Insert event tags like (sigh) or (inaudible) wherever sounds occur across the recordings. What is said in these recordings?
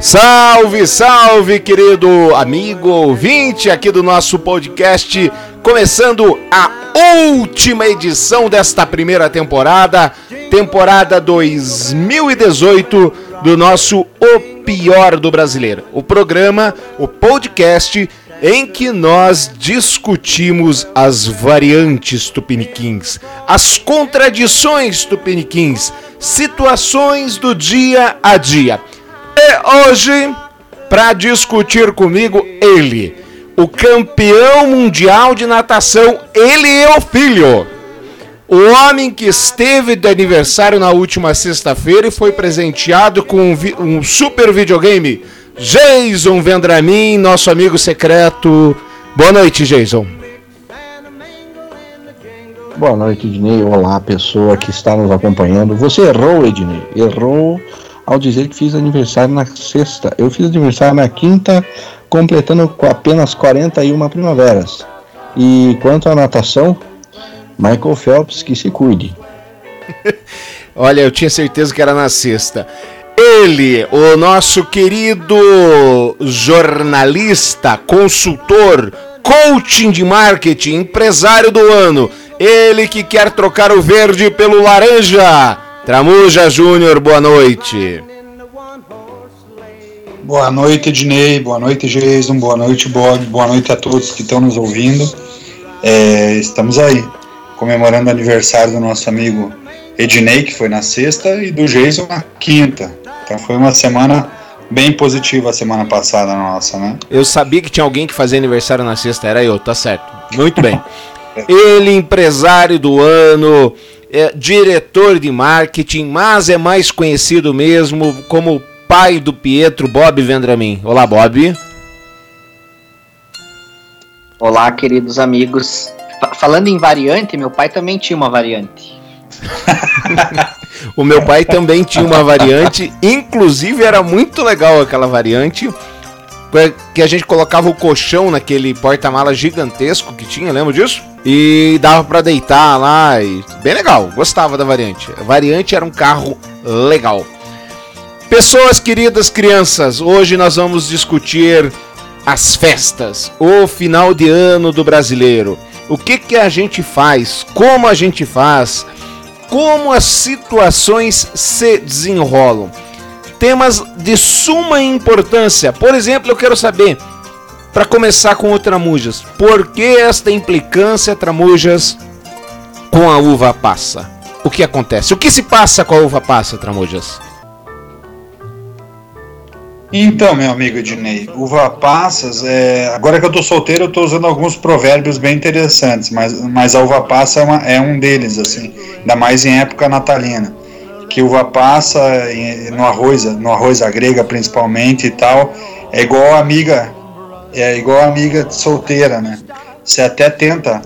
Salve, salve, querido amigo ouvinte aqui do nosso podcast, começando a última edição desta primeira temporada, temporada 2018 do nosso O Pior do Brasileiro. O programa, o podcast em que nós discutimos as variantes tupiniquins, as contradições tupiniquins, situações do dia a dia. E hoje, para discutir comigo, ele, o campeão mundial de natação, ele é o filho. O homem que esteve de aniversário na última sexta-feira e foi presenteado com um, um super videogame Jason Vendramin, nosso amigo secreto. Boa noite, Jason. Boa noite, Ednei. Olá, pessoa que está nos acompanhando. Você errou, Ednei. Errou ao dizer que fiz aniversário na sexta. Eu fiz aniversário na quinta, completando apenas 41 primaveras. E quanto à natação, Michael Phelps que se cuide. (laughs) Olha, eu tinha certeza que era na sexta. Ele, o nosso querido jornalista, consultor, coaching de marketing, empresário do ano. Ele que quer trocar o verde pelo laranja. Tramuja Júnior, boa noite. Boa noite, Ednei. Boa noite, Jason. Boa noite, Bob. Boa noite a todos que estão nos ouvindo. É, estamos aí, comemorando o aniversário do nosso amigo Ednei, que foi na sexta, e do Jason na quinta. Então foi uma semana bem positiva a semana passada nossa, né? Eu sabia que tinha alguém que fazia aniversário na sexta, era eu, tá certo. Muito bem. (laughs) Ele, empresário do ano, é, diretor de marketing, mas é mais conhecido mesmo como pai do Pietro, Bob Vendramin. Olá, Bob. Olá, queridos amigos. Falando em variante, meu pai também tinha uma variante. (laughs) o meu pai também tinha uma variante, inclusive era muito legal aquela variante. Que a gente colocava o colchão naquele porta-mala gigantesco que tinha, lembra disso? E dava para deitar lá, e bem legal, gostava da variante. A variante era um carro legal. Pessoas queridas crianças, hoje nós vamos discutir as festas, o final de ano do brasileiro. O que que a gente faz? Como a gente faz? como as situações se desenrolam. Temas de suma importância. Por exemplo, eu quero saber, para começar com o Tramujas, por que esta implicância, Tramujas, com a uva passa? O que acontece? O que se passa com a uva passa, Tramujas? Então, meu amigo Ednei, uva passas, é... agora que eu tô solteiro, eu tô usando alguns provérbios bem interessantes, mas, mas a uva passa é, uma, é um deles, assim, ainda mais em época natalina. Que uva passa no arroz, no arroz à grega principalmente e tal, é igual amiga, é igual amiga solteira, né? Você até tenta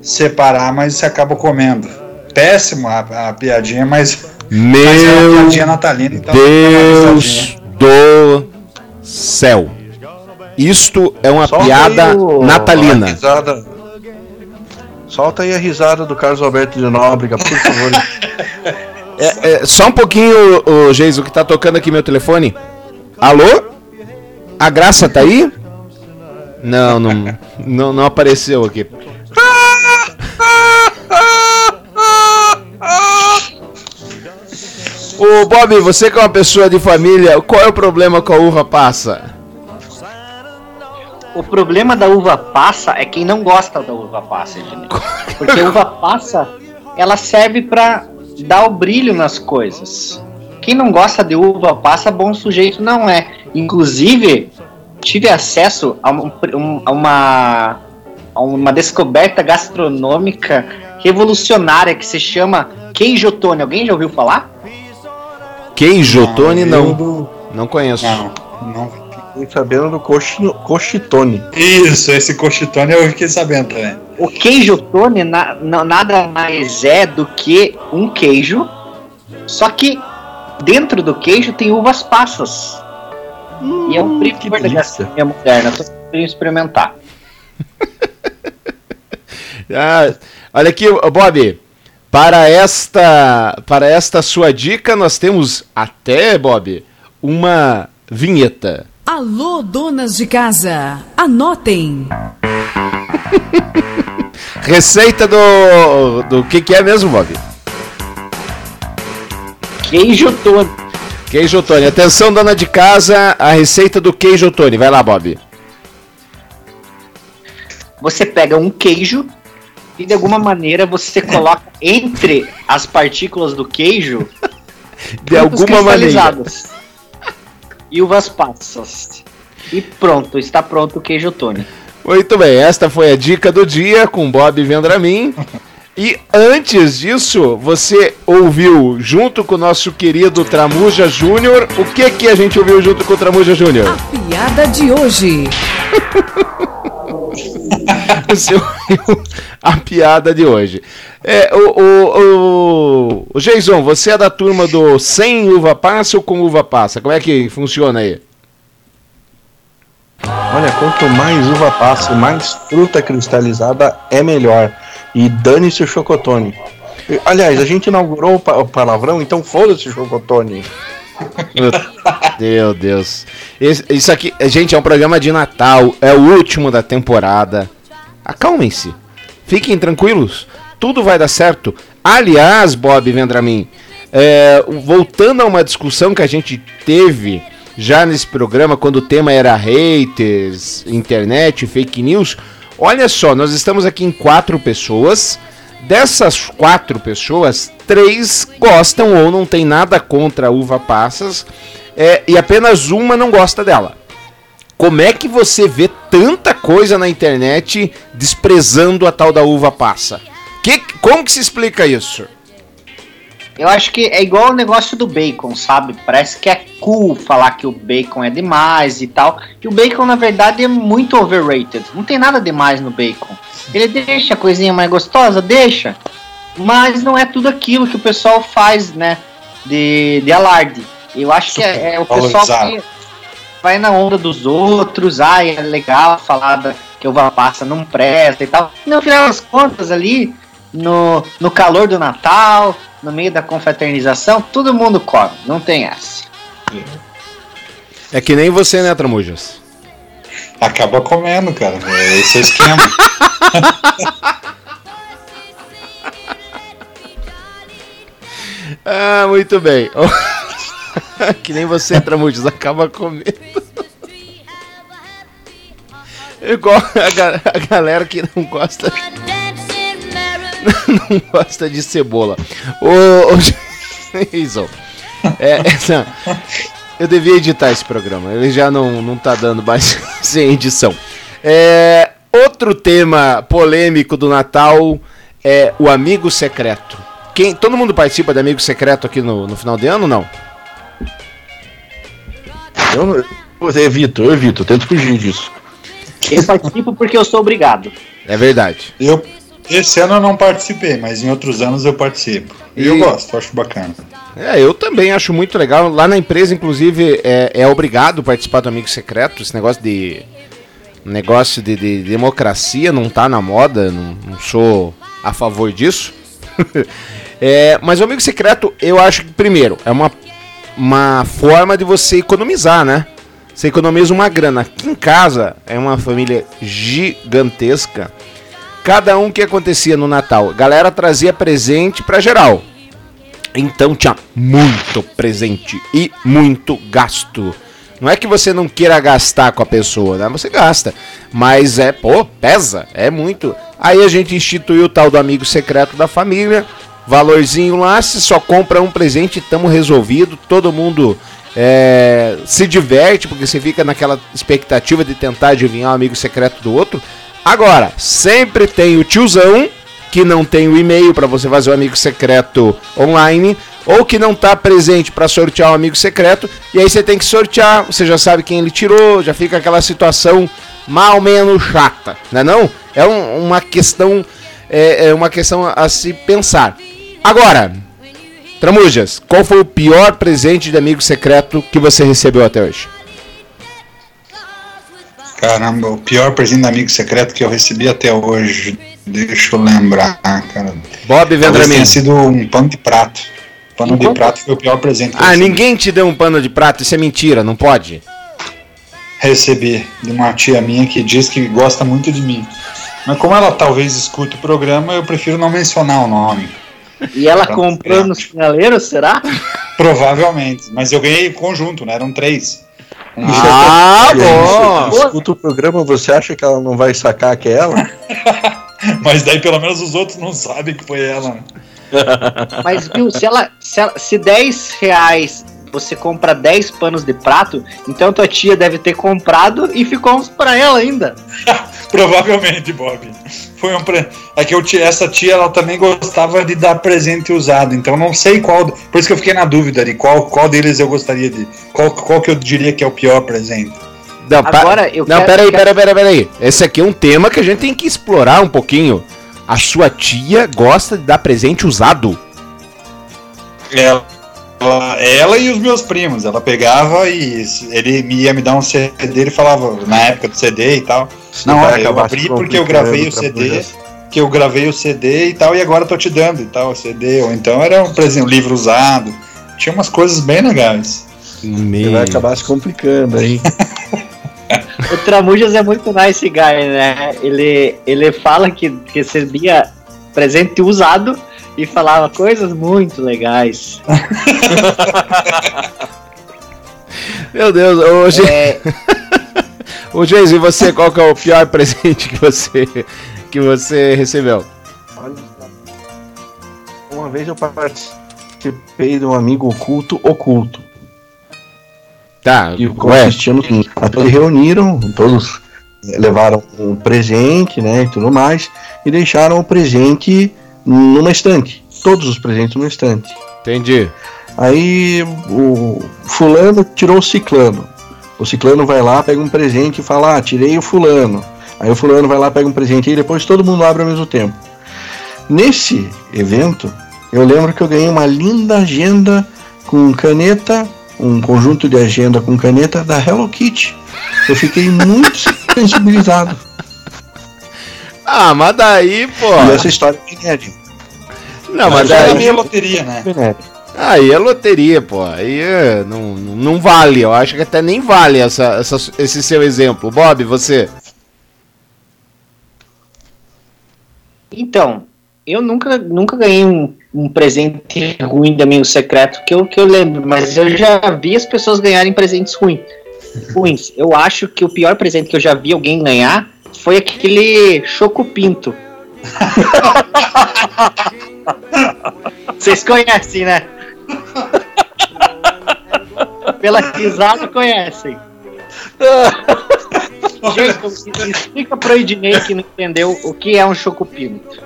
separar, mas você acaba comendo. Péssimo a, a piadinha, mas, Meu mas é uma piadinha natalina, então Deus do céu. Isto é uma Solta piada o... natalina. Solta aí a risada do Carlos Alberto de Nóbrega, por favor. (laughs) é, é, só um pouquinho, o Geiso, que tá tocando aqui meu telefone. Alô? A Graça tá aí? Não, não, não, não apareceu aqui. Ô Bob, você que é uma pessoa de família, qual é o problema com a uva passa? O problema da uva passa é quem não gosta da uva passa, gente. Porque a uva passa, ela serve para dar o brilho nas coisas. Quem não gosta de uva passa, bom sujeito não é. Inclusive, tive acesso a, um, a uma, a uma descoberta gastronômica revolucionária que se chama queijotone. Alguém já ouviu falar? Queijo, não, Tony, não. Do... Não conheço. Não, não. Fiquei sabendo do cochitone. Isso, esse cochitone eu fiquei sabendo também. O queijo Tony na, na, nada mais é do que um queijo, só que dentro do queijo tem uvas passas. Hum, e é um primor da gastronomia moderna. Tô querendo experimentar. (laughs) ah, olha aqui, Bob. Para esta, para esta sua dica, nós temos até, Bob, uma vinheta. Alô, donas de casa, anotem. (laughs) Receita do. do que, que é mesmo, Bob? Queijo Tony. Queijo Tony. Atenção, dona de casa, a receita do queijo Tony. Vai lá, Bob. Você pega um queijo e de alguma maneira você coloca entre as partículas do queijo (laughs) de alguma maneira e uvas passas. E pronto, está pronto o queijo Tony. Muito bem, esta foi a dica do dia com Bob Vendramin. (laughs) E antes disso, você ouviu junto com o nosso querido Tramuja Júnior. O que que a gente ouviu junto com o Tramuja Júnior? A piada de hoje. (laughs) você ouviu a piada de hoje. É, o, o, o, o Jason, você é da turma do sem uva passa ou com uva passa? Como é que funciona aí? Olha, quanto mais uva passa e mais fruta cristalizada é melhor. E dane-se o chocotone. Aliás, a gente inaugurou o palavrão, então foda-se o chocotone. (laughs) Meu Deus. Isso aqui, gente, é um programa de Natal, é o último da temporada. Acalmem-se. Fiquem tranquilos. Tudo vai dar certo. Aliás, Bob Vendramin, é, voltando a uma discussão que a gente teve já nesse programa, quando o tema era haters, internet, fake news. Olha só, nós estamos aqui em quatro pessoas. Dessas quatro pessoas, três gostam ou não tem nada contra a uva passas é, e apenas uma não gosta dela. Como é que você vê tanta coisa na internet desprezando a tal da uva passa? Que, como que se explica isso? Eu acho que é igual o negócio do bacon, sabe? Parece que é cool falar que o bacon é demais e tal. E o bacon, na verdade, é muito overrated. Não tem nada demais no bacon. Ele deixa a coisinha mais gostosa, deixa. Mas não é tudo aquilo que o pessoal faz, né? De, de alarde. Eu acho que é, é o pessoal que vai na onda dos outros. Ai, é legal falar da, que uva passa não presta e tal. E no final das contas, ali, no, no calor do Natal, no meio da confraternização, todo mundo come, não tem essa. É que nem você, né, Tramujas? Acaba comendo, cara. Esse é o esquema. (laughs) ah, muito bem. (laughs) que nem você, Tramujas, acaba comendo. (laughs) Igual a, ga a galera que não gosta. (laughs) não gosta de cebola. Ô, ô é, essa, eu devia editar esse programa. Ele já não, não tá dando mais (laughs) sem edição. É, outro tema polêmico do Natal é o amigo secreto. Quem, todo mundo participa do amigo secreto aqui no, no final de ano, não? Eu, eu evito, eu evito, tento fugir disso. Eu participo porque eu sou obrigado. É verdade. Eu esse ano eu não participei, mas em outros anos eu participo. E, eu gosto, acho bacana. É, eu também acho muito legal. Lá na empresa, inclusive, é, é obrigado participar do Amigo Secreto. Esse negócio de. Negócio de, de democracia não tá na moda, não, não sou a favor disso. (laughs) é, mas o Amigo Secreto, eu acho que, primeiro, é uma, uma forma de você economizar, né? Você economiza uma grana. Aqui em casa é uma família gigantesca cada um que acontecia no Natal. A galera trazia presente para geral. Então tinha muito presente e muito gasto. Não é que você não queira gastar com a pessoa, né? Você gasta. Mas é, pô, pesa, é muito. Aí a gente instituiu o tal do amigo secreto da família. Valorzinho lá, se só compra um presente, tamo resolvido. Todo mundo é, se diverte, porque você fica naquela expectativa de tentar adivinhar o amigo secreto do outro. Agora, sempre tem o tiozão que não tem o e-mail para você fazer o amigo secreto online ou que não está presente para sortear o amigo secreto e aí você tem que sortear, você já sabe quem ele tirou, já fica aquela situação mal menos chata, né não? É um, uma questão é, é uma questão a se pensar. Agora, Tramujas, qual foi o pior presente de amigo secreto que você recebeu até hoje? Caramba, o pior presente de amigo secreto que eu recebi até hoje. Deixa eu lembrar, cara. Bob Vendramin. Tenha sido um pano de prato. Pano de prato foi o pior presente que eu Ah, ninguém te deu um pano de prato, isso é mentira, não pode? recebi de uma tia minha que diz que gosta muito de mim. Mas como ela talvez escute o programa, eu prefiro não mencionar o nome. (laughs) E ela comprou no sinaleiro, será? Provavelmente. Mas eu ganhei o conjunto, né? Eram três. Um Ah, bom! você escuta o programa, você acha que ela não vai sacar que é ela? (laughs) Mas daí pelo menos os outros não sabem que foi ela. né? (laughs) Mas, viu, se ela, se ela. Se 10 reais você compra 10 panos de prato, então tua tia deve ter comprado e ficou uns pra ela ainda. (laughs) Provavelmente, Bob. Foi um pre... É que essa tia ela também gostava de dar presente usado, então não sei qual. Por isso que eu fiquei na dúvida de qual, qual deles eu gostaria de. Qual, qual que eu diria que é o pior presente. Não, pa- Agora, eu não quero- peraí, quero- peraí, peraí, peraí. Esse aqui é um tema que a gente tem que explorar um pouquinho. A sua tia gosta de dar presente usado. Ela, ela e os meus primos. Ela pegava e ele ia me dar um CD, ele falava, na época do CD e tal. Não, vai olha, eu abri porque eu gravei o CD, poder- que eu gravei o CD e tal, e agora tô te dando e tal, o CD. Ou então era um presente, um livro usado. Tinha umas coisas bem legais. Você vai acabar se complicando aí. (laughs) O Tramujas é muito nice guy, né? Ele, ele fala que, que recebia presente usado e falava coisas muito legais. (laughs) Meu Deus, hoje. É, (laughs) Ô, Geis, e você, qual que é o pior presente que você, que você recebeu? Olha, Uma vez eu participei de um amigo oculto oculto. Tá, E ué, consistia no seguinte, todos reuniram, todos eh, levaram um presente, né, e tudo mais, e deixaram o presente numa estante. Todos os presentes numa estante. entendi. Aí o fulano tirou o ciclano. O ciclano vai lá, pega um presente e fala, ah, tirei o fulano. Aí o fulano vai lá, pega um presente e depois todo mundo abre ao mesmo tempo. Nesse evento, eu lembro que eu ganhei uma linda agenda com caneta, um conjunto de agenda com caneta da Hello Kitty. Eu fiquei muito sensibilizado. Ah, mas daí, pô. E essa história é inédita. Não, mas Mas aí daí. meio loteria, né? Aí é loteria, pô. Aí é, não, não vale. Eu acho que até nem vale essa, essa- esse seu exemplo. Bob, você. então, eu nunca, nunca ganhei um, um presente ruim de amigo secreto que eu, que eu lembro, mas eu já vi as pessoas ganharem presentes ruins. ruins. Eu acho que o pior presente que eu já vi alguém ganhar foi aquele Choco Pinto. Vocês conhecem, né? Pela risada conhecem. Gente, explica pro Ednei que não entendeu o que é um Choco Pinto.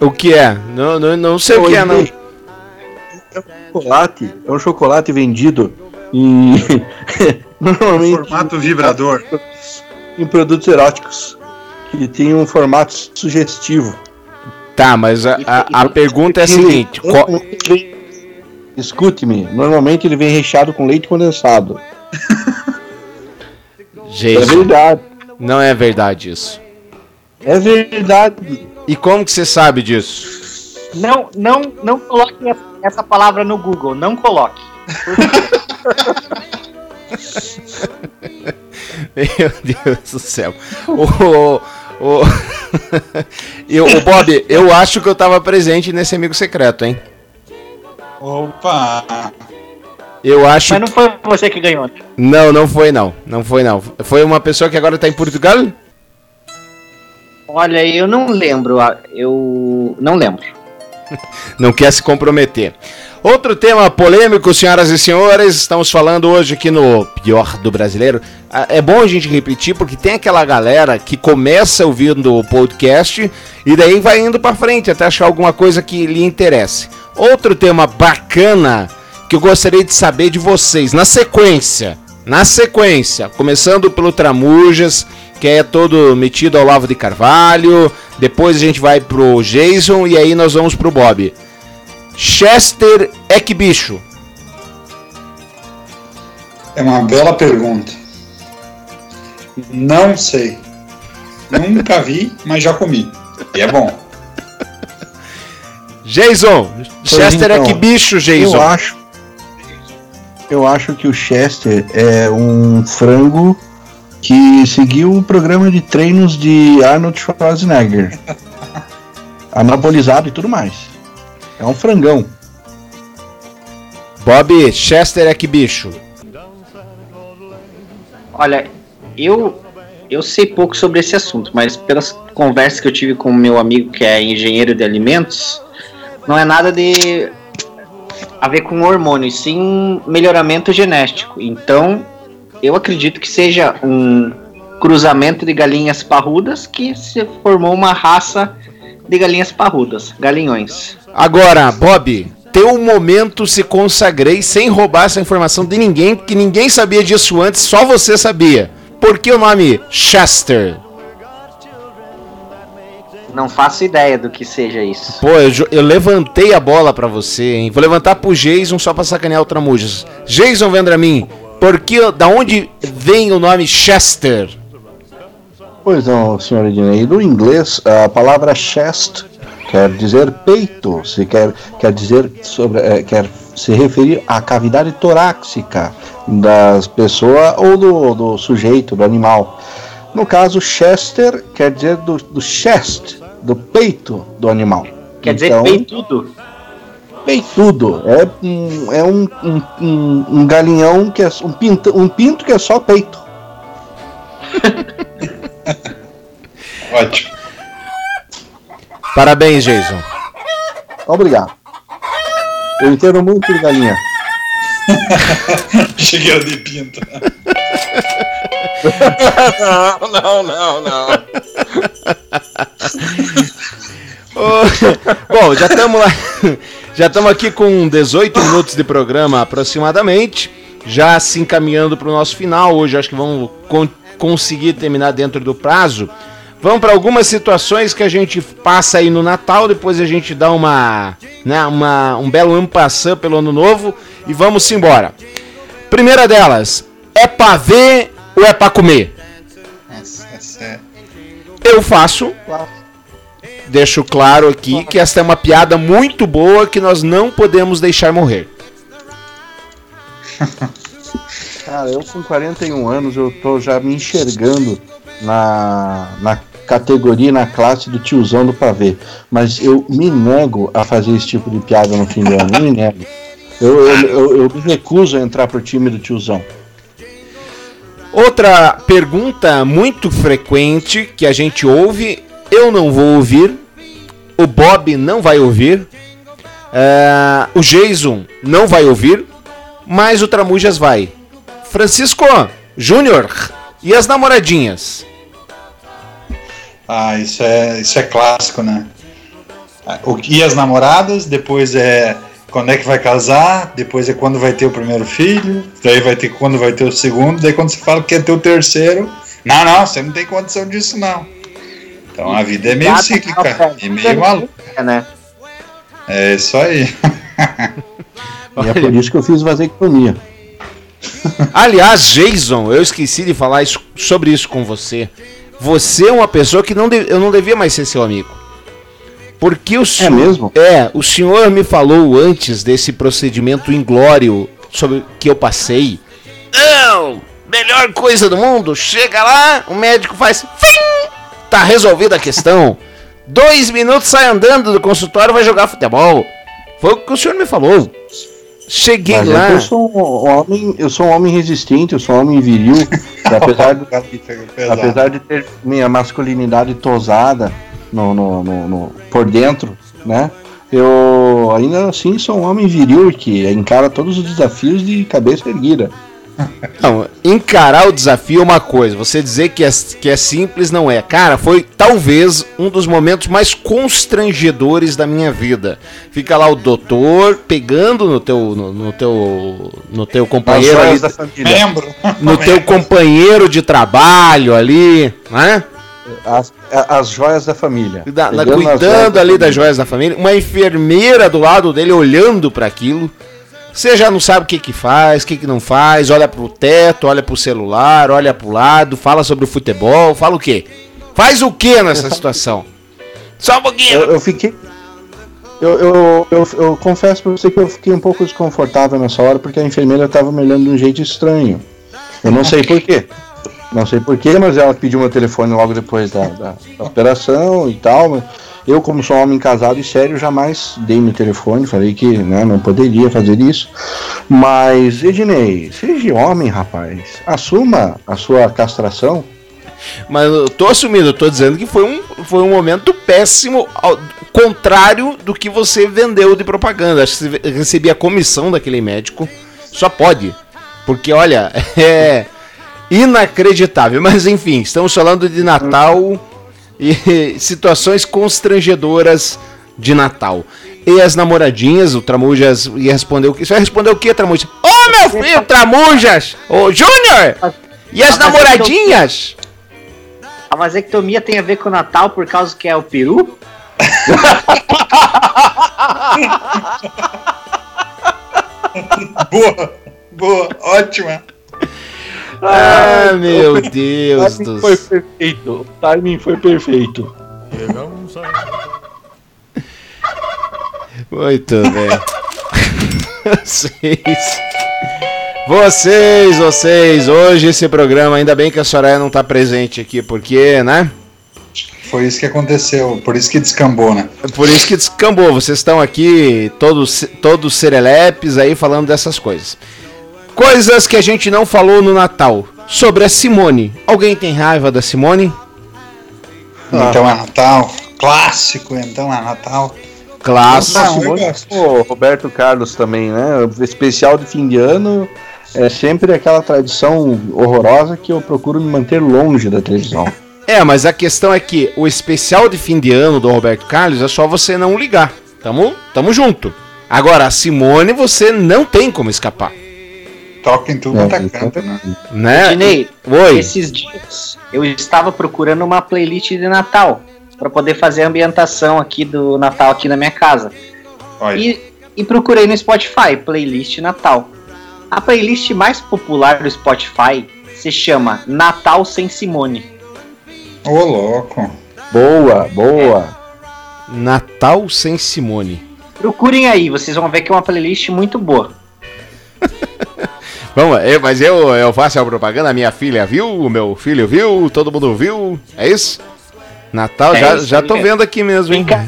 O que é? Não, não, não sei o que é, não. É um chocolate, é um chocolate vendido em normalmente Formato vibrador. em produtos eróticos que tem um formato sugestivo. Tá, mas a, a, a pergunta é a seguinte: qual- Escute-me, normalmente ele vem recheado com leite condensado. (laughs) É Gente, verdade. não é verdade isso. É verdade. E como que você sabe disso? Não, não, não coloque essa palavra no Google, não coloque. (laughs) Meu Deus do céu. O, o, eu, o Bob, eu acho que eu tava presente nesse amigo secreto, hein? Opa! Eu acho. Mas não foi você que ganhou. Não, não foi não. Não foi não. Foi uma pessoa que agora tá em Portugal? Olha, eu não lembro, eu não lembro. Não quer se comprometer. Outro tema polêmico, senhoras e senhores, estamos falando hoje aqui no Pior do Brasileiro. Ah, É bom a gente repetir porque tem aquela galera que começa ouvindo o podcast e daí vai indo pra frente até achar alguma coisa que lhe interesse. Outro tema bacana que eu gostaria de saber de vocês, na sequência, na sequência, começando pelo Tramujas, que é todo metido ao Lavo de Carvalho, depois a gente vai pro Jason e aí nós vamos pro Bob. Chester é que bicho? É uma bela pergunta. Não sei. Nunca vi, mas já comi. E é bom. (laughs) Jason, Chester é então, que bicho, Jason? Eu acho. Eu acho que o Chester é um frango que seguiu o programa de treinos de Arnold Schwarzenegger. (laughs) Anabolizado e tudo mais. É um frangão. Bob, Chester é que bicho? Olha, eu eu sei pouco sobre esse assunto, mas pelas conversas que eu tive com meu amigo que é engenheiro de alimentos, não é nada de a ver com hormônio, sim melhoramento genético. Então, eu acredito que seja um cruzamento de galinhas parrudas que se formou uma raça de galinhas parrudas, galinhões. Agora, Bob, teu momento se consagrei sem roubar essa informação de ninguém, que ninguém sabia disso antes, só você sabia. Por que o nome Chester? Não faço ideia do que seja isso. Pô, eu, eu levantei a bola para você, hein? Vou levantar pro Jason só pra sacanear o Tramujas. Jason Vendramin, por que, da onde vem o nome Chester? Pois não, senhor Ednei. Do inglês, a palavra chest quer dizer peito, se quer, quer dizer sobre, é, quer se referir à cavidade torácica das pessoas ou do, do sujeito, do animal. No caso, Chester quer dizer do, do chest, do peito do animal. Quer dizer então, peitudo? Peitudo. É, um, é um, um, um, um galinhão que é um pinto, um pinto que é só peito. (laughs) Ótimo. Parabéns, Jason. Obrigado. Eu entendo muito de galinha. (laughs) Cheguei de pinto. não, não, não, não. (laughs) Bom, já estamos lá. Já estamos aqui com 18 minutos de programa aproximadamente. Já se encaminhando para o nosso final. Hoje acho que vamos con conseguir terminar dentro do prazo. Vamos para algumas situações que a gente passa aí no Natal, depois a gente dá uma, né, uma um belo ampassã pelo ano novo e vamos embora. Primeira delas, é para ver ou é para comer? Eu faço. Deixo claro aqui que esta é uma piada muito boa que nós não podemos deixar morrer. Cara, eu com 41 anos eu tô já me enxergando na, na categoria, na classe do tiozão do pavê. Mas eu me nego a fazer esse tipo de piada no fim do ano. me nego. Eu, eu, eu, eu me recuso a entrar pro time do tiozão. Outra pergunta muito frequente que a gente ouve, eu não vou ouvir, o Bob não vai ouvir, uh, o Jason não vai ouvir, mas o Tramujas vai. Francisco Júnior e as namoradinhas? Ah, isso é, isso é clássico, né? E as namoradas, depois é quando é que vai casar, depois é quando vai ter o primeiro filho, daí vai ter quando vai ter o segundo, daí quando você fala que quer ter o terceiro, não, não, você não tem condição disso não. Então a vida é meio cíclica e meio maluca. Né? É isso aí. (laughs) e é por isso que eu fiz vasectomia. Aliás, Jason, eu esqueci de falar isso, sobre isso com você. Você é uma pessoa que não de, eu não devia mais ser seu amigo. Porque o é senhor, é mesmo? É, o senhor me falou antes desse procedimento inglório sobre que eu passei. Não, melhor coisa do mundo. Chega lá, o médico faz, fim, tá resolvida a questão. Dois minutos sai andando do consultório, vai jogar futebol. Foi o que o senhor me falou. Cheguei Mas lá. Eu sou um homem, eu sou um homem resistente, eu sou um homem viril. (laughs) apesar, de, apesar de ter minha masculinidade tosada no, no, no, no, por dentro, né? Eu ainda assim sou um homem viril que encara todos os desafios de cabeça erguida. Não, encarar o desafio é uma coisa, você dizer que é, que é simples não é. Cara, foi talvez um dos momentos mais constrangedores da minha vida. Fica lá o doutor pegando no teu no, no teu no teu companheiro ali, Membro. no teu companheiro de trabalho ali, né? As, as joias da família. Da, cuidando ali das joias da família, uma enfermeira do lado dele olhando para aquilo. Você já não sabe o que que faz, o que que não faz, olha pro teto, olha pro celular, olha pro lado, fala sobre o futebol, fala o quê? Faz o quê nessa situação? Só um pouquinho. Eu, eu fiquei Eu, eu, eu, eu confesso pra você que eu fiquei um pouco desconfortável nessa hora porque a enfermeira tava me olhando de um jeito estranho. Eu não sei porquê. Não sei porquê, mas ela pediu meu telefone logo depois da, da, da operação e tal. mas Eu, como sou um homem casado e sério, jamais dei meu telefone. Falei que né, não poderia fazer isso. Mas, Ednei, seja homem, rapaz. Assuma a sua castração. Mas eu tô assumindo, eu tô dizendo que foi um, foi um momento péssimo, ao contrário do que você vendeu de propaganda. Acho que você recebia a comissão daquele médico. Só pode. Porque, olha, (laughs) é inacreditável. Mas enfim, estamos falando de Natal e (laughs) situações constrangedoras de Natal. E as namoradinhas, o Tramujas ia responder o que? Você vai responder o que, Tramujas? Ô meu filho, Tramujas! Ô Júnior! E as namoradinhas? A vasectomia tem a ver com o Natal por causa que é o peru? (laughs) Boa, boa, ótima. Ah, meu Deus do foi céu. perfeito. O timing foi perfeito. Muito bem. (laughs) Vocês. Vocês, vocês, hoje esse programa, ainda bem que a Soraya não tá presente aqui, porque, né? Foi isso que aconteceu, por isso que descambou, né? Por isso que descambou. Vocês estão aqui, todos, todos serelepes aí, falando dessas coisas. Coisas que a gente não falou no Natal. Sobre a Simone. Alguém tem raiva da Simone? Ah. Então é Natal, clássico, então é Natal. Clássico. Pô, Roberto Carlos também, né? O especial de fim de ano é sempre aquela tradição horrorosa que eu procuro me manter longe da televisão. (laughs) É, mas a questão é que o especial de fim de ano do Roberto Carlos é só você não ligar. Tamo, tamo junto. Agora, a Simone você não tem como escapar. Toca em tudo É, quanto é canto, né? Né? Dinei, Oi. esses dias eu estava procurando uma playlist de Natal para poder fazer a ambientação aqui do Natal aqui na minha casa. Olha, E, e procurei no Spotify, playlist Natal. A playlist mais popular do Spotify se chama Natal sem Simone. ô louco. Boa, boa. Natal sem Simone. Procurem aí, vocês vão ver que é uma playlist muito boa. Vamos, eu, mas eu, eu faço a propaganda, minha filha viu, o meu filho viu, todo mundo viu, é isso? Natal, É já, isso já tô vendo aqui mesmo, hein? Fica,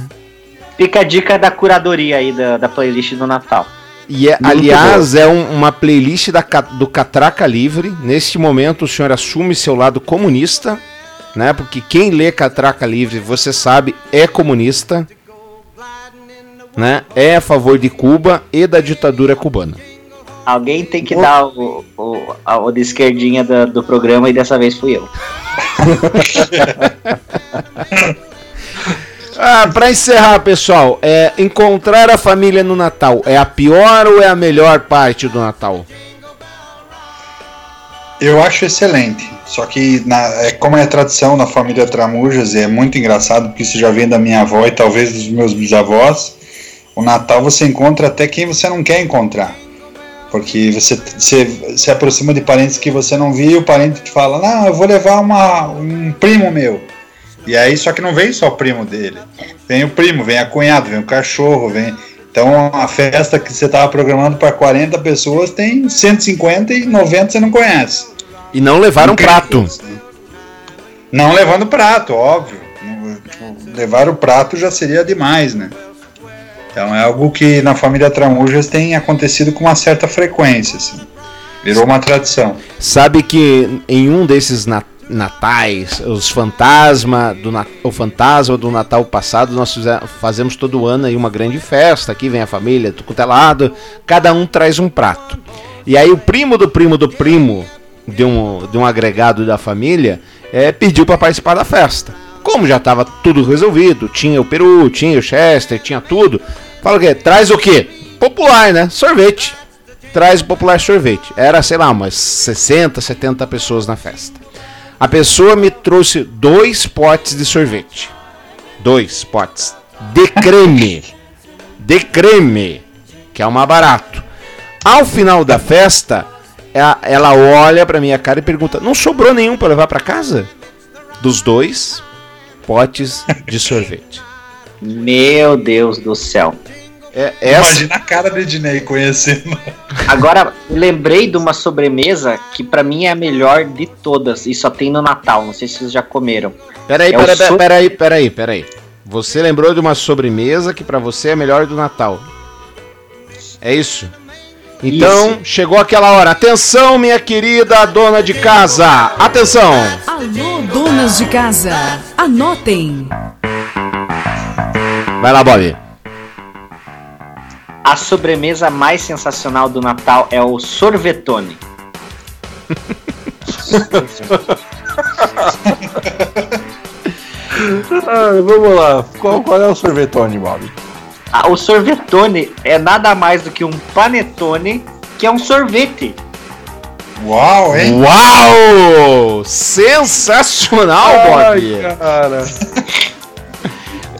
fica a dica da curadoria aí da, da playlist do Natal. E é, aliás, é um- uma playlist da, do Catraca Livre. Neste momento, o senhor assume seu lado comunista, né? Porque quem lê Catraca Livre, você sabe, é comunista, né? É a favor de Cuba e da ditadura cubana. Alguém tem que dar o, o, a- o de esquerdinha da- do programa e dessa vez fui eu. (laughs) Ah, pra encerrar, pessoal, é encontrar a família no Natal é a pior ou é a melhor parte do Natal? Eu acho excelente. Só que, na, é, como é tradição na família Tramujas, e é muito engraçado, porque isso já vem da minha avó e talvez dos meus bisavós. O Natal você encontra até quem você não quer encontrar. Porque você se, se aproxima de parentes que você não viu, o parente te fala: Não, eu vou levar uma, um primo meu. E aí, só que não vem só o primo dele. Vem o primo, vem a cunhado, vem o cachorro, vem. Então, a festa que você estava programando para 40 pessoas tem 150 e 90 você não conhece. E não levar um Incrível, prato. assim. Não levando prato, óbvio. Não, tipo, Levar o prato já seria demais, né? Então é algo que na família Tramujas tem acontecido com uma certa frequência, assim. Virou uma tradição. Sabe que em um desses na- natais, os fantasma do o fantasma do Natal passado, nós fazemos todo ano aí uma grande festa, aqui vem a família, tudo quanto é cada um traz um prato. E aí o primo do primo do primo de um, de um agregado da família é, pediu para participar da festa. Como já estava tudo resolvido, tinha o peru, tinha o chester, tinha tudo. Fala o quê? Traz o quê? Popular, né? Sorvete traz o popular sorvete. Era, sei lá, umas 60, 70 pessoas na festa. A pessoa me trouxe dois potes de sorvete. Dois potes. De creme. De creme. Que é o mais barato. Ao final da festa, a- ela olha pra minha cara e pergunta: Não sobrou nenhum pra levar pra casa? Dos dois potes de sorvete. Meu Deus do céu. É, essa... Imagina a cara do Ednei conhecendo. Agora, lembrei de uma sobremesa que pra mim é a melhor de todas e só tem no Natal. Não sei se vocês já comeram. Peraí, É peraí, so- peraí, peraí, peraí. Você lembrou de uma sobremesa que pra você é a melhor do Natal. É isso? Então, chegou aquela hora. Atenção, minha querida dona de casa. Atenção. Alô, donas de casa, anotem. Vai lá, Bob. A sobremesa mais sensacional do Natal é o sorvetone. (laughs) Ah, vamos lá. Qual, qual é o sorvetone, Bob? Ah, o sorvetone é nada mais do que um panetone que é um sorvete. Uau, hein? Uau! Sensacional, Bob. cara.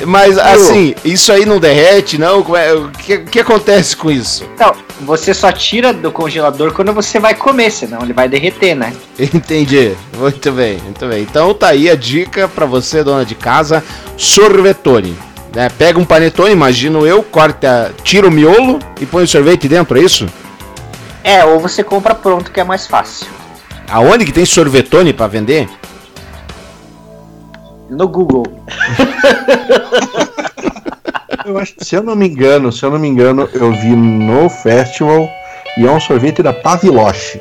Mas assim, isso aí não derrete, não? É- O que, que acontece com isso? Então, você só tira do congelador quando você vai comer, senão ele vai derreter, né? (laughs) Entendi. Muito bem, muito bem. Então tá aí a dica pra você, dona de casa, sorvetone. Né? Pega um panetone, imagino eu, corta, tira o miolo e põe o sorvete dentro, é isso? É, ou você compra pronto que é mais fácil. Aonde que tem sorvetone pra vender? No Google. (laughs) Eu acho se eu não me engano, se eu não me engano, eu vi no festival e é um sorvete da Paviloche.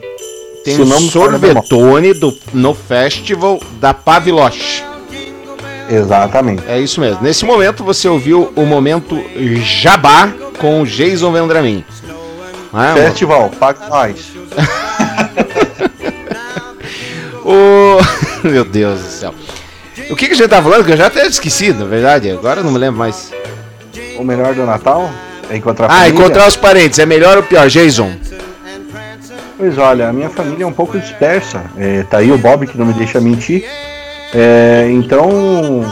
Tem um sorvetone do, no festival da Paviloche. Exatamente. É isso mesmo. Nesse momento você ouviu o momento Jabá com o Jason Vendramin. Ah, Festival, paga mais. (laughs) o... (laughs) Meu Deus do céu. O que, que a gente tá falando? Que eu já até esqueci, na verdade. Agora eu não me lembro mais. O melhor do Natal é encontrar a Ah, família. encontrar os parentes. É melhor ou pior, Jason? Pois olha, a minha família é um pouco dispersa. É, tá aí o Bob que não me deixa mentir. É, então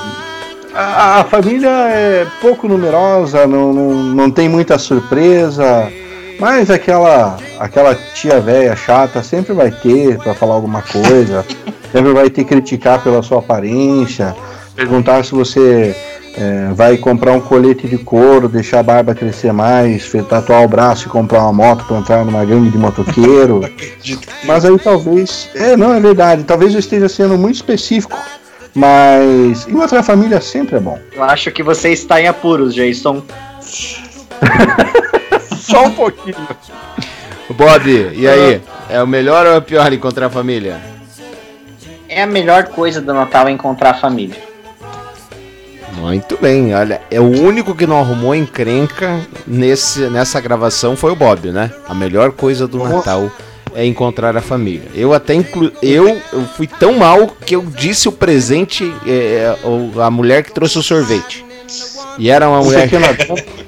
a, a família é pouco numerosa, não, não, não tem muita surpresa. Mas aquela aquela tia velha chata sempre vai ter para falar alguma coisa, sempre vai ter criticar pela sua aparência, perguntar se você é, vai comprar um colete de couro, deixar a barba crescer mais, tatuar o braço e comprar uma moto para entrar numa gangue de motoqueiro. Mas aí talvez. É, não, é verdade. Talvez eu esteja sendo muito específico. Mas encontrar a família sempre é bom. Eu acho que você está em apuros, Jason. (laughs) Só um pouquinho. Bob, e aí? É o melhor ou é o pior encontrar a família? É a melhor coisa do Natal é encontrar a família. Muito bem, olha, é o único que não arrumou encrenca nesse, nessa gravação foi o Bob, né? A melhor coisa do Natal é encontrar a família. Eu até inclu... eu, eu fui tão mal que eu disse o presente é, o- a mulher que trouxe o sorvete. E era uma Um mulher (laughs)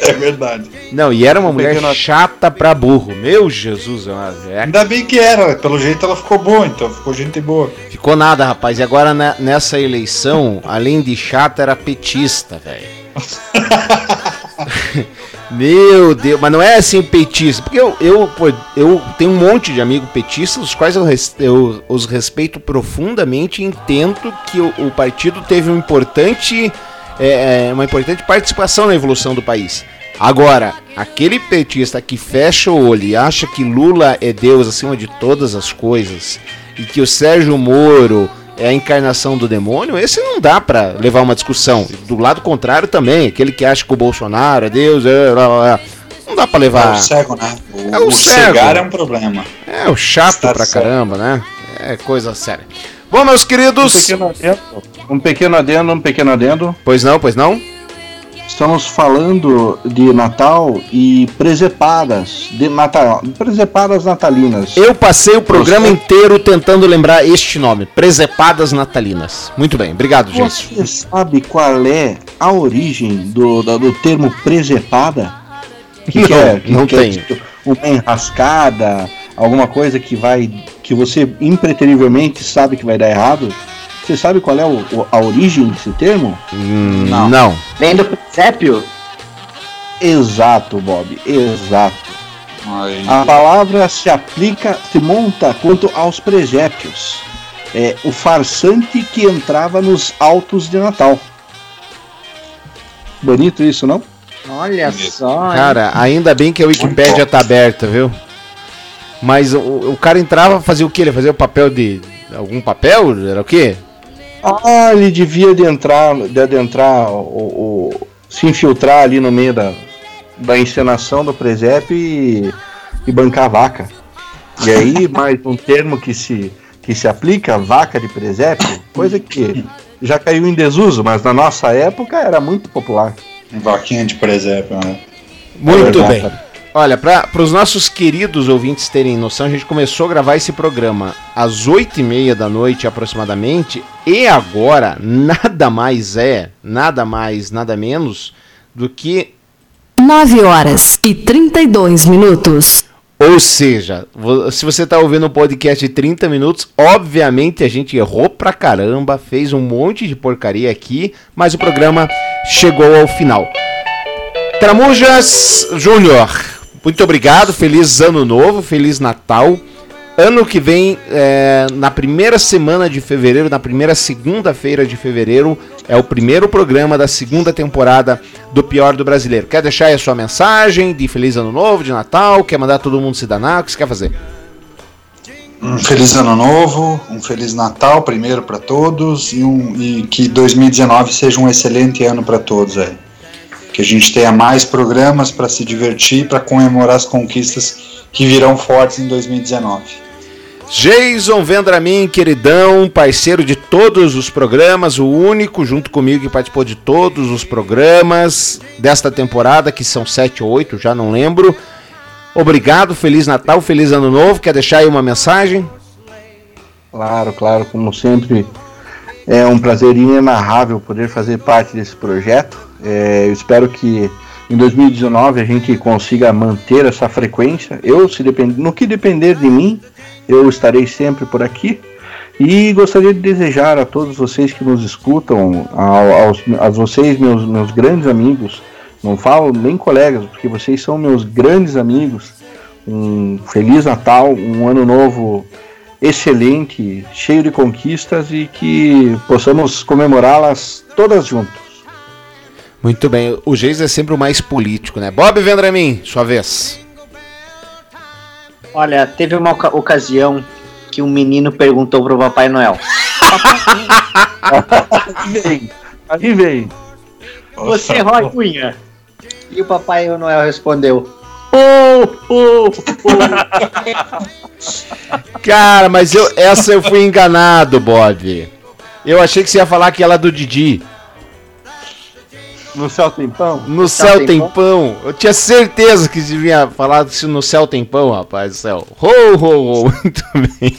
É verdade. não, e era uma mulher chata pra burro. Meu Jesus, é uma- Ainda bem que era, pelo jeito ela ficou boa, então ficou gente boa. ficou nada, rapaz. E agora ne- nessa eleição, além de chata, era petista, velho. (laughs) Meu Deus, mas não é assim petista, porque eu, eu, pô, eu tenho um monte de amigos petistas, os quais eu, res- eu os respeito profundamente e entendo que o, o partido teve um importante, é, é, uma importante participação na evolução do país. Agora, aquele petista que fecha o olho e acha que Lula é Deus acima de todas as coisas e que o Sérgio Moro é a encarnação do demônio, esse não dá pra levar uma discussão. Do lado contrário também, aquele que acha que o Bolsonaro é Deus, é, blá, não dá pra É levar. o cego, né? O, É o o cego. cegar é um problema. É o chato Está pra certo. caramba, né? É coisa séria. Bom, meus um queridos. pequeno adendo, um pequeno adendo, um pequeno adendo. Pois não, pois não? Estamos falando de Natal e presepadas de Natal, presepadas natalinas. Eu passei o programa Você- inteiro tentando lembrar este nome: Presepadas Natalinas. Muito bem, obrigado, gente. Você sabe qual é a origem do, do, do termo presepada? Que que Não, é? Que não que é tenho. tipo uma enrascada, alguma coisa que vai. que você impreterivelmente sabe que vai dar errado? Você sabe qual é o- o- a origem desse termo? Hum, Não. não. Vem do presépio? Exato, Bob, exato. Aí. A palavra se aplica, se monta quanto aos presépios. É o farsante que entrava nos altos de Natal. Bonito isso, não? Olha só. hein? Cara, ainda bem que a Wikipédia tá aberta, viu? Mas o, o cara entrava, fazia o quê? Ele fazia o papel de. Algum papel? Era o quê? Ah, ele devia de entrar, de adentrar, o, o- se infiltrar ali no meio da, da encenação do presépio e, e bancar a vaca. E aí, (laughs) mais um termo que se, que se aplica, vaca de presépio, coisa que já caiu em desuso, mas na nossa época era muito popular. Vaquinha de presépio, né? Muito É bem. Olha, para os nossos queridos ouvintes terem noção, a gente começou a gravar esse programa às oito e meia da noite aproximadamente, e agora nada mais é, nada mais, nada menos do que 9 horas e 32 minutos. Ou seja, se você está ouvindo um podcast de 30 minutos, obviamente a gente errou pra caramba, fez um monte de porcaria aqui, mas o programa chegou ao final. Tramujas Júnior, muito obrigado, feliz ano novo, feliz Natal. Ano que vem, é, na primeira semana de fevereiro, na primeira segunda-feira de fevereiro, é o primeiro programa da segunda temporada do Pior do Brasileiro. Quer deixar aí a sua mensagem de Feliz Ano Novo, de Natal? Quer mandar todo mundo se danar? O que você quer fazer? Um feliz ano novo, um feliz Natal primeiro para todos e, um, e que 2019 seja um excelente ano para todos aí. Que a gente tenha mais programas para se divertir, para comemorar as conquistas que virão fortes em 2019. Jason Vendramin, queridão, parceiro de todos os programas, o único junto comigo que participou de todos os programas desta temporada, que são sete ou oito, já não lembro. Obrigado, Feliz Natal, Feliz Ano Novo. Quer deixar aí uma mensagem? Claro, claro, como sempre, é um prazer inenarrável poder fazer parte desse projeto. É, eu espero que em 2019 a gente consiga manter essa frequência. Eu, se no que depender de mim, eu estarei sempre por aqui. E gostaria de desejar a todos vocês que nos escutam, ao- aos, a vocês, meus, meus grandes amigos, não falo nem colegas, porque vocês são meus grandes amigos, um Feliz Natal, um ano novo excelente, cheio de conquistas e que possamos comemorá-las todas juntos. Muito bem, o Jason é sempre o mais político, né? Bob Vendramin, sua vez. Olha, teve uma oca- ocasião que um menino perguntou pro Papai Noel: Aí (laughs) vem, aí vem. Você rói unha? E o Papai Noel respondeu: Oh, oh, (laughs) Cara, mas eu, essa eu fui enganado, Bob. Eu achei que você ia falar aquela do Didi. No céu tem pão? No Céu céu tem pão? pão. Eu tinha certeza que devia falar isso no céu tem pão, rapaz do céu. Ho, ho, ho. (laughs) Muito bem.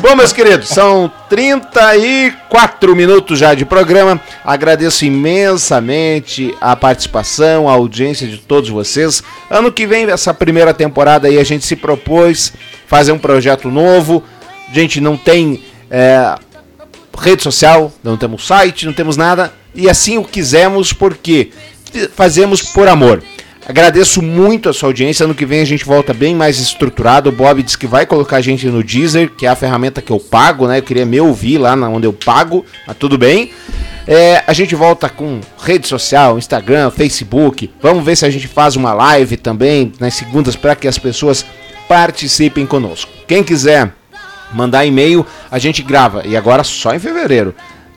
Bom, meus queridos, são 34 minutos já de programa. Agradeço imensamente a participação, a audiência de todos vocês. Ano que vem, essa primeira temporada aí, a gente se propôs fazer um projeto novo. A gente não tem é, rede social, não temos site, não temos nada. E assim o quisemos porque fazemos por amor. Agradeço muito a sua audiência. Ano que vem a gente volta bem mais estruturado. O Bob disse que vai colocar a gente no Deezer, que é a ferramenta que eu pago, né? Eu queria me ouvir lá onde eu pago, mas tudo bem. É, a gente volta com rede social, Instagram, Facebook. Vamos ver se a gente faz uma live também nas segundas para que as pessoas participem conosco. Quem quiser mandar e-mail, a gente grava. E agora só em fevereiro.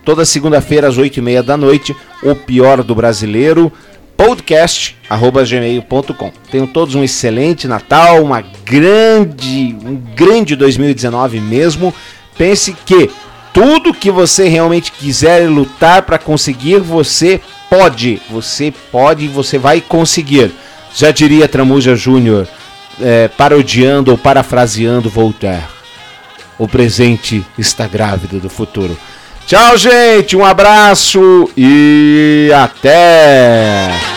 Toda segunda-feira às 8h30 da noite, o pior do brasileiro, podcast.gmail.com. Tenham todos um excelente Natal, uma grande, um grande 2019 mesmo. Pense que tudo que você realmente quiser lutar para conseguir, você pode. Você pode e você vai conseguir. Já diria Tramuja Júnior, eh, parodiando ou parafraseando Voltaire. O presente está grávido do futuro. Tchau, gente. Um abraço e até.